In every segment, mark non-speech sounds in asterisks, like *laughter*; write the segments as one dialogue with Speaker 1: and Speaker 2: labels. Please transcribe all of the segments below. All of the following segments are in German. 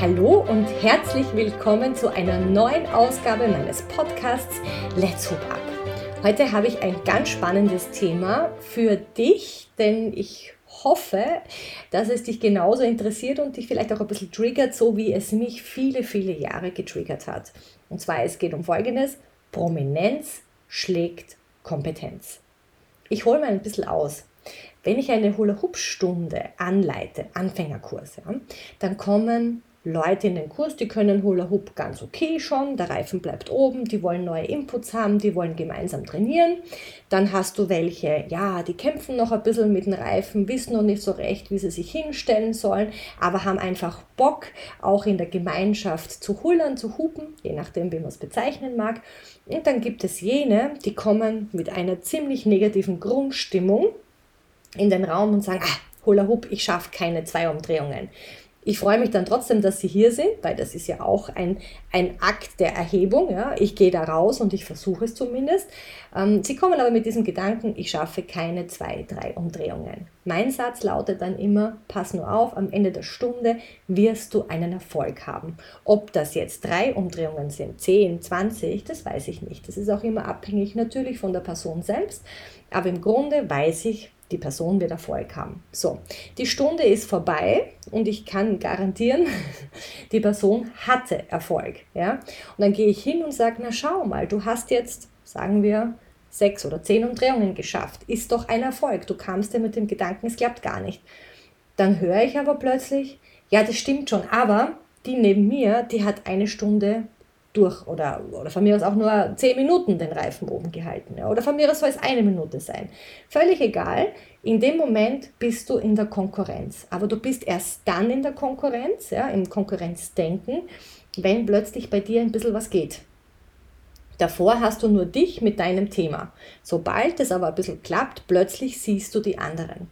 Speaker 1: Hallo und herzlich willkommen zu einer neuen Ausgabe meines Podcasts Let's Hoop Up. Heute habe ich ein ganz spannendes Thema für dich, denn ich hoffe, dass es dich genauso interessiert und dich vielleicht auch ein bisschen triggert, so wie es mich viele, viele Jahre getriggert hat. Und zwar, es geht um Folgendes. Prominenz schlägt Kompetenz. Ich hole mal ein bisschen aus. Wenn ich eine Hula-Hoop-Stunde anleite, Anfängerkurs, ja, dann kommen Leute in den Kurs, die können Hula Hoop ganz okay schon, der Reifen bleibt oben, die wollen neue Inputs haben, die wollen gemeinsam trainieren. Dann hast du welche, ja, die kämpfen noch ein bisschen mit dem Reifen, wissen noch nicht so recht, wie sie sich hinstellen sollen, aber haben einfach Bock, auch in der Gemeinschaft zu hullern, zu hupen, je nachdem, wie man es bezeichnen mag. Und dann gibt es jene, die kommen mit einer ziemlich negativen Grundstimmung in den Raum und sagen, ah, Hula Hoop, ich schaffe keine zwei Umdrehungen. Ich freue mich dann trotzdem, dass Sie hier sind, weil das ist ja auch ein, ein Akt der Erhebung. Ja. Ich gehe da raus und ich versuche es zumindest. Ähm, Sie kommen aber mit diesem Gedanken, ich schaffe keine zwei, drei Umdrehungen. Mein Satz lautet dann immer, pass nur auf, am Ende der Stunde wirst du einen Erfolg haben. Ob das jetzt drei Umdrehungen sind, zehn, zwanzig, das weiß ich nicht. Das ist auch immer abhängig natürlich von der Person selbst. Aber im Grunde weiß ich, die Person wird Erfolg haben. So, die Stunde ist vorbei und ich kann garantieren, *laughs* die Person hatte Erfolg. Ja? Und dann gehe ich hin und sage, na schau mal, du hast jetzt, sagen wir, sechs oder zehn Umdrehungen geschafft. Ist doch ein Erfolg. Du kamst dir mit dem Gedanken, es klappt gar nicht. Dann höre ich aber plötzlich, ja, das stimmt schon, aber die neben mir, die hat eine Stunde durch oder, oder von mir aus auch nur zehn Minuten den Reifen oben gehalten. Ja, oder von mir aus soll es eine Minute sein. Völlig egal. In dem Moment bist du in der Konkurrenz. Aber du bist erst dann in der Konkurrenz, ja, im Konkurrenzdenken, wenn plötzlich bei dir ein bisschen was geht. Davor hast du nur dich mit deinem Thema. Sobald es aber ein bisschen klappt, plötzlich siehst du die anderen.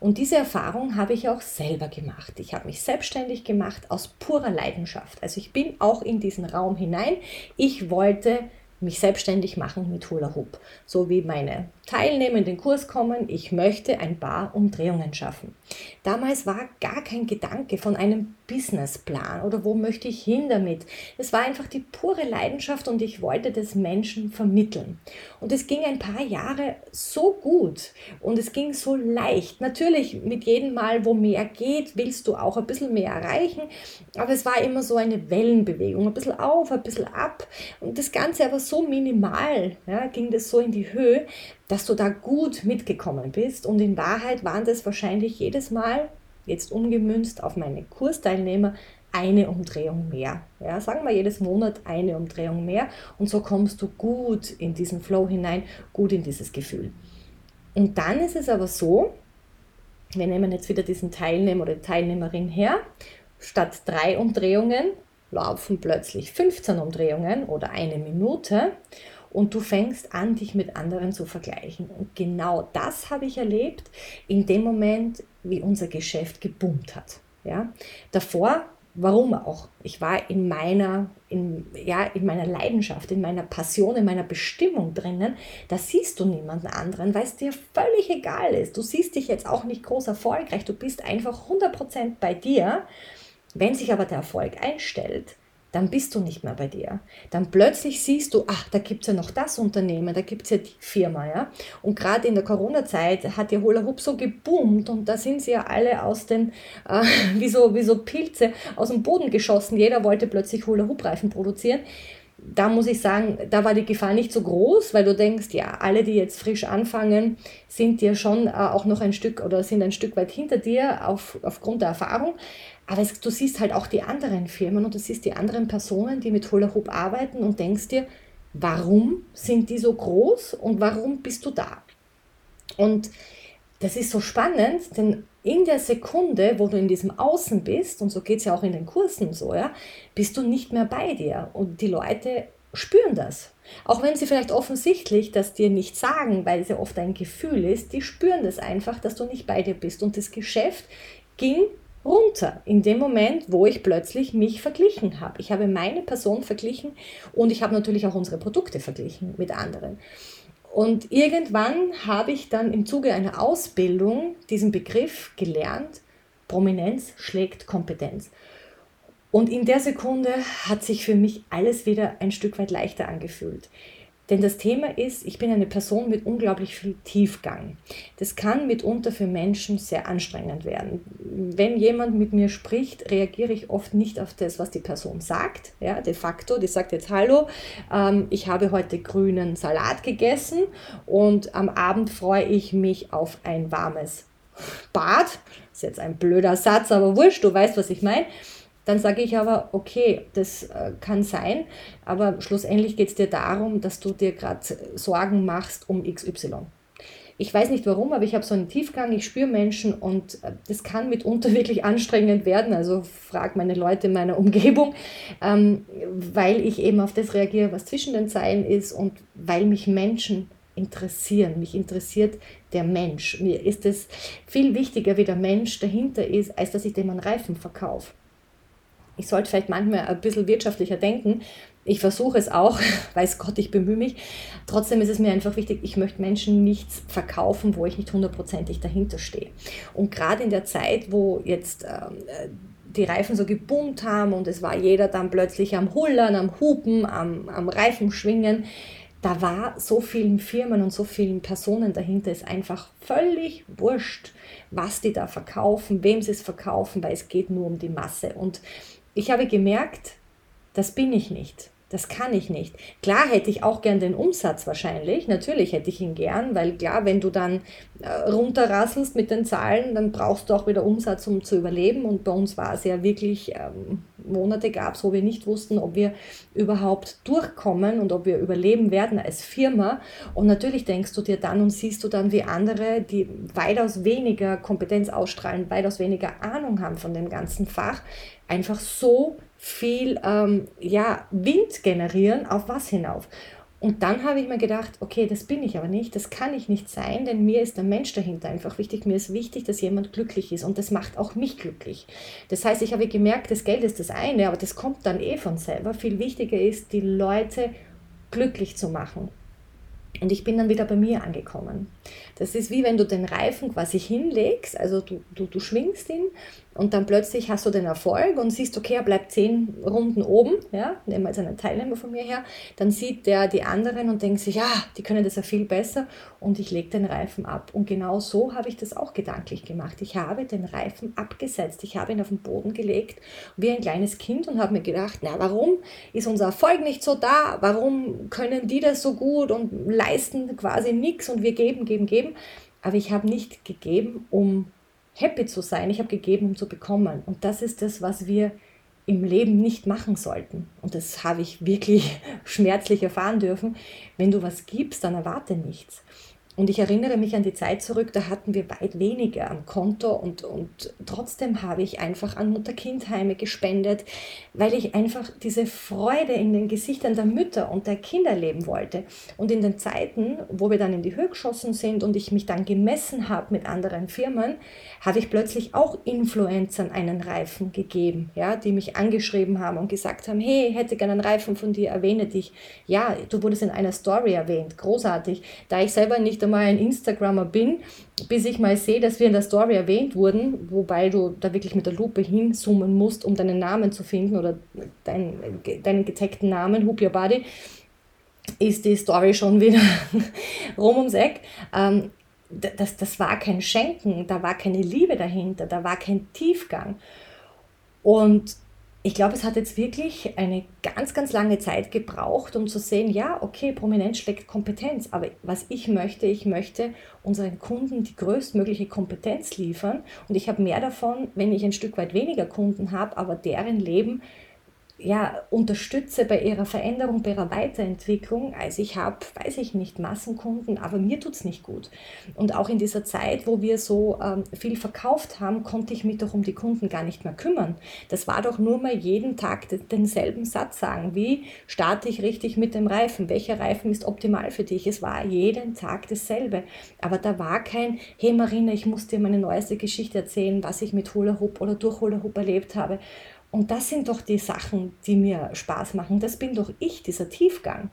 Speaker 1: Und diese Erfahrung habe ich auch selber gemacht. Ich habe mich selbstständig gemacht aus purer Leidenschaft. Also ich bin auch in diesen Raum hinein. Ich wollte mich selbstständig machen mit Hula Hoop. So wie meine Teilnehmer in den Kurs kommen, ich möchte ein paar Umdrehungen schaffen. Damals war gar kein Gedanke von einem Businessplan oder wo möchte ich hin damit. Es war einfach die pure Leidenschaft und ich wollte das Menschen vermitteln. Und es ging ein paar Jahre so gut und es ging so leicht. Natürlich mit jedem Mal, wo mehr geht, willst du auch ein bisschen mehr erreichen, aber es war immer so eine Wellenbewegung, ein bisschen auf, ein bisschen ab und das Ganze aber so minimal, ja, ging das so in die Höhe, dass du da gut mitgekommen bist und in Wahrheit waren das wahrscheinlich jedes Mal jetzt umgemünzt auf meine Kursteilnehmer, eine Umdrehung mehr. Ja, sagen wir jedes Monat eine Umdrehung mehr und so kommst du gut in diesen Flow hinein, gut in dieses Gefühl. Und dann ist es aber so, wir nehmen jetzt wieder diesen Teilnehmer oder Teilnehmerin her, statt drei Umdrehungen laufen plötzlich 15 Umdrehungen oder eine Minute und du fängst an, dich mit anderen zu vergleichen. Und genau das habe ich erlebt in dem Moment, wie unser Geschäft geboomt hat. Ja? Davor, warum auch? Ich war in meiner, in, ja, in meiner Leidenschaft, in meiner Passion, in meiner Bestimmung drinnen. Da siehst du niemanden anderen, weil es dir völlig egal ist. Du siehst dich jetzt auch nicht groß erfolgreich. Du bist einfach 100% bei dir. Wenn sich aber der Erfolg einstellt, dann bist du nicht mehr bei dir. Dann plötzlich siehst du, ach, da gibt es ja noch das Unternehmen, da gibt es ja die Firma, ja. Und gerade in der Corona-Zeit hat ja Hula Hoop so geboomt und da sind sie ja alle aus den, äh, *laughs* wie, so, wie so Pilze aus dem Boden geschossen. Jeder wollte plötzlich Hula Hoop-Reifen produzieren. Da muss ich sagen, da war die Gefahr nicht so groß, weil du denkst, ja, alle, die jetzt frisch anfangen, sind dir schon äh, auch noch ein Stück oder sind ein Stück weit hinter dir auf, aufgrund der Erfahrung. Aber es, du siehst halt auch die anderen Firmen und du siehst die anderen Personen, die mit Hula Hoop arbeiten und denkst dir, warum sind die so groß und warum bist du da? Und das ist so spannend, denn in der Sekunde, wo du in diesem Außen bist, und so geht es ja auch in den Kursen so, ja, bist du nicht mehr bei dir. Und die Leute spüren das. Auch wenn sie vielleicht offensichtlich das dir nicht sagen, weil es ja oft ein Gefühl ist, die spüren das einfach, dass du nicht bei dir bist. Und das Geschäft ging runter in dem Moment, wo ich plötzlich mich verglichen habe. Ich habe meine Person verglichen und ich habe natürlich auch unsere Produkte verglichen mit anderen. Und irgendwann habe ich dann im Zuge einer Ausbildung diesen Begriff gelernt, Prominenz schlägt Kompetenz. Und in der Sekunde hat sich für mich alles wieder ein Stück weit leichter angefühlt. Denn das Thema ist, ich bin eine Person mit unglaublich viel Tiefgang. Das kann mitunter für Menschen sehr anstrengend werden. Wenn jemand mit mir spricht, reagiere ich oft nicht auf das, was die Person sagt. Ja, de facto, die sagt jetzt Hallo, ähm, ich habe heute grünen Salat gegessen und am Abend freue ich mich auf ein warmes Bad. Das ist jetzt ein blöder Satz, aber wurscht, du weißt, was ich meine. Dann sage ich aber, okay, das äh, kann sein, aber schlussendlich geht es dir darum, dass du dir gerade Sorgen machst um XY. Ich weiß nicht warum, aber ich habe so einen Tiefgang, ich spüre Menschen und äh, das kann mitunter *laughs* wirklich anstrengend werden. Also frag meine Leute in meiner Umgebung, ähm, weil ich eben auf das reagiere, was zwischen den Zeilen ist und weil mich Menschen interessieren. Mich interessiert der Mensch. Mir ist es viel wichtiger, wie der Mensch dahinter ist, als dass ich dem einen Reifen verkaufe ich sollte vielleicht manchmal ein bisschen wirtschaftlicher denken. Ich versuche es auch, *laughs* weiß Gott, ich bemühe mich. Trotzdem ist es mir einfach wichtig, ich möchte Menschen nichts verkaufen, wo ich nicht hundertprozentig dahinter stehe. Und gerade in der Zeit, wo jetzt ähm, die Reifen so geboomt haben und es war jeder dann plötzlich am Hullern, am Hupen, am, am Reifenschwingen, da war so vielen Firmen und so vielen Personen dahinter, ist einfach völlig wurscht, was die da verkaufen, wem sie es verkaufen, weil es geht nur um die Masse. Und ich habe gemerkt, das bin ich nicht. Das kann ich nicht. Klar hätte ich auch gern den Umsatz wahrscheinlich. Natürlich hätte ich ihn gern, weil klar, wenn du dann äh, runterrasselst mit den Zahlen, dann brauchst du auch wieder Umsatz, um zu überleben. Und bei uns war es ja wirklich ähm, Monate gab es, wo wir nicht wussten, ob wir überhaupt durchkommen und ob wir überleben werden als Firma. Und natürlich denkst du dir dann und siehst du dann, wie andere, die weitaus weniger Kompetenz ausstrahlen, weitaus weniger Ahnung haben von dem ganzen Fach, einfach so viel ähm, ja, Wind generieren, auf was hinauf? Und dann habe ich mir gedacht, okay, das bin ich aber nicht, das kann ich nicht sein, denn mir ist der Mensch dahinter einfach wichtig. Mir ist wichtig, dass jemand glücklich ist und das macht auch mich glücklich. Das heißt, ich habe gemerkt, das Geld ist das eine, aber das kommt dann eh von selber. Viel wichtiger ist, die Leute glücklich zu machen. Und ich bin dann wieder bei mir angekommen. Das ist wie wenn du den Reifen quasi hinlegst, also du, du, du schwingst ihn und dann plötzlich hast du den Erfolg und siehst, okay, er bleibt zehn Runden oben, ja, nehmen wir jetzt einen Teilnehmer von mir her, dann sieht der die anderen und denkt sich, ja, die können das ja viel besser und ich lege den Reifen ab. Und genau so habe ich das auch gedanklich gemacht. Ich habe den Reifen abgesetzt, ich habe ihn auf den Boden gelegt, wie ein kleines Kind und habe mir gedacht, na, warum ist unser Erfolg nicht so da? Warum können die das so gut und leisten quasi nichts und wir geben, geben, geben? Aber ich habe nicht gegeben, um happy zu sein, ich habe gegeben, um zu bekommen. Und das ist das, was wir im Leben nicht machen sollten. Und das habe ich wirklich *laughs* schmerzlich erfahren dürfen. Wenn du was gibst, dann erwarte nichts. Und ich erinnere mich an die Zeit zurück, da hatten wir weit weniger am Konto und, und trotzdem habe ich einfach an Mutter-Kind-Heime gespendet, weil ich einfach diese Freude in den Gesichtern der Mütter und der Kinder leben wollte. Und in den Zeiten, wo wir dann in die Höhe geschossen sind und ich mich dann gemessen habe mit anderen Firmen, habe ich plötzlich auch Influencern einen Reifen gegeben, ja, die mich angeschrieben haben und gesagt haben, hey, hätte gerne einen Reifen von dir, erwähne dich. Ja, du wurdest in einer Story erwähnt, großartig. Da ich selber nicht einmal ein Instagrammer bin, bis ich mal sehe, dass wir in der Story erwähnt wurden, wobei du da wirklich mit der Lupe hinzoomen musst, um deinen Namen zu finden oder deinen, deinen getagten Namen, Hoop Your Body, ist die Story schon wieder *laughs* rum ums Eck. Ähm, das, das war kein Schenken, da war keine Liebe dahinter, da war kein Tiefgang. Und ich glaube, es hat jetzt wirklich eine ganz, ganz lange Zeit gebraucht, um zu sehen, ja, okay, Prominenz schlägt Kompetenz, aber was ich möchte, ich möchte unseren Kunden die größtmögliche Kompetenz liefern. Und ich habe mehr davon, wenn ich ein Stück weit weniger Kunden habe, aber deren Leben ja, unterstütze bei ihrer Veränderung, bei ihrer Weiterentwicklung. Also ich habe, weiß ich nicht, Massenkunden, aber mir tut es nicht gut. Und auch in dieser Zeit, wo wir so ähm, viel verkauft haben, konnte ich mich doch um die Kunden gar nicht mehr kümmern. Das war doch nur mal jeden Tag denselben Satz sagen. Wie starte ich richtig mit dem Reifen? Welcher Reifen ist optimal für dich? Es war jeden Tag dasselbe. Aber da war kein, hey Marina, ich muss dir meine neueste Geschichte erzählen, was ich mit Hula Hoop oder durch Hula Hoop erlebt habe. Und das sind doch die Sachen, die mir Spaß machen. Das bin doch ich, dieser Tiefgang.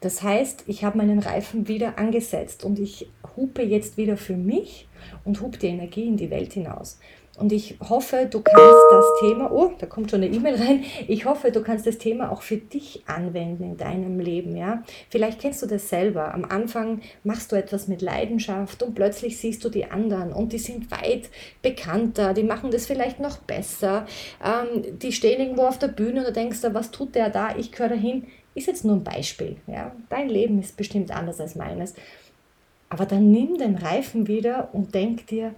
Speaker 1: Das heißt, ich habe meinen Reifen wieder angesetzt und ich hupe jetzt wieder für mich und hupe die Energie in die Welt hinaus. Und ich hoffe, du kannst das Thema, oh, da kommt schon eine E-Mail rein. Ich hoffe, du kannst das Thema auch für dich anwenden in deinem Leben, ja. Vielleicht kennst du das selber. Am Anfang machst du etwas mit Leidenschaft und plötzlich siehst du die anderen und die sind weit bekannter, die machen das vielleicht noch besser. Ähm, die stehen irgendwo auf der Bühne und du denkst, was tut der da? Ich gehöre dahin. Ist jetzt nur ein Beispiel, ja. Dein Leben ist bestimmt anders als meines. Aber dann nimm den Reifen wieder und denk dir,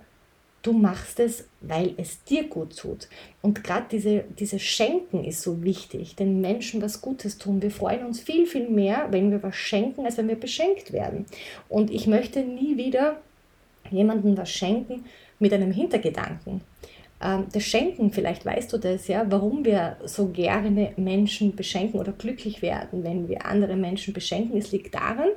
Speaker 1: Du machst es, weil es dir gut tut. Und gerade diese, dieses Schenken ist so wichtig, den Menschen was Gutes tun. Wir freuen uns viel, viel mehr, wenn wir was schenken, als wenn wir beschenkt werden. Und ich möchte nie wieder jemandem was schenken mit einem Hintergedanken. Ähm, das Schenken, vielleicht weißt du das ja, warum wir so gerne Menschen beschenken oder glücklich werden, wenn wir andere Menschen beschenken. Es liegt daran,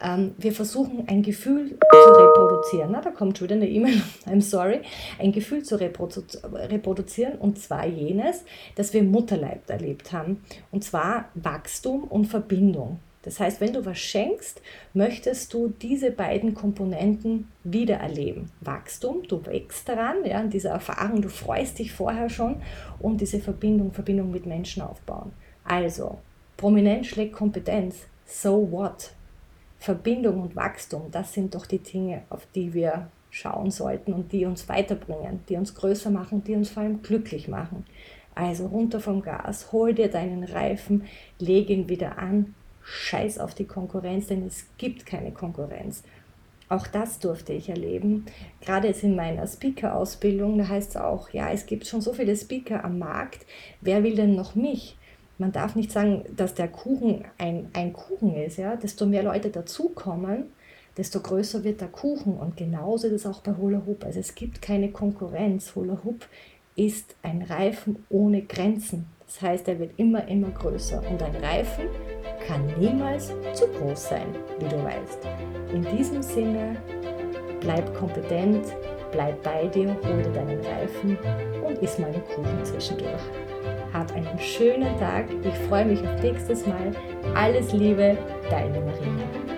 Speaker 1: ähm, wir versuchen ein Gefühl zu reproduzieren. Na, da kommt schon wieder eine E-Mail, *laughs* I'm sorry. Ein Gefühl zu reprodu reproduzieren und zwar jenes, das wir im Mutterleib erlebt haben. Und zwar Wachstum und Verbindung. Das heißt, wenn du was schenkst, möchtest du diese beiden Komponenten wiedererleben. Wachstum, du wächst daran, ja, an dieser Erfahrung, du freust dich vorher schon und diese Verbindung, Verbindung mit Menschen aufbauen. Also, Prominenz schlägt Kompetenz. So what? Verbindung und Wachstum, das sind doch die Dinge, auf die wir schauen sollten und die uns weiterbringen, die uns größer machen, die uns vor allem glücklich machen. Also runter vom Gas, hol dir deinen Reifen, leg ihn wieder an, scheiß auf die Konkurrenz, denn es gibt keine Konkurrenz. Auch das durfte ich erleben. Gerade jetzt in meiner Speaker-Ausbildung, da heißt es auch, ja, es gibt schon so viele Speaker am Markt, wer will denn noch mich? Man darf nicht sagen, dass der Kuchen ein, ein Kuchen ist. Ja? Desto mehr Leute dazukommen, desto größer wird der Kuchen. Und genauso ist es auch bei Hula Hoop. Also es gibt keine Konkurrenz. Hula Hoop ist ein Reifen ohne Grenzen. Das heißt, er wird immer, immer größer. Und ein Reifen kann niemals zu groß sein, wie du weißt. In diesem Sinne, bleib kompetent, bleib bei dir, hol dir deinen Reifen und iss mal einen Kuchen zwischendurch. Hab einen schönen Tag. Ich freue mich auf nächstes Mal. Alles Liebe, deine Marina.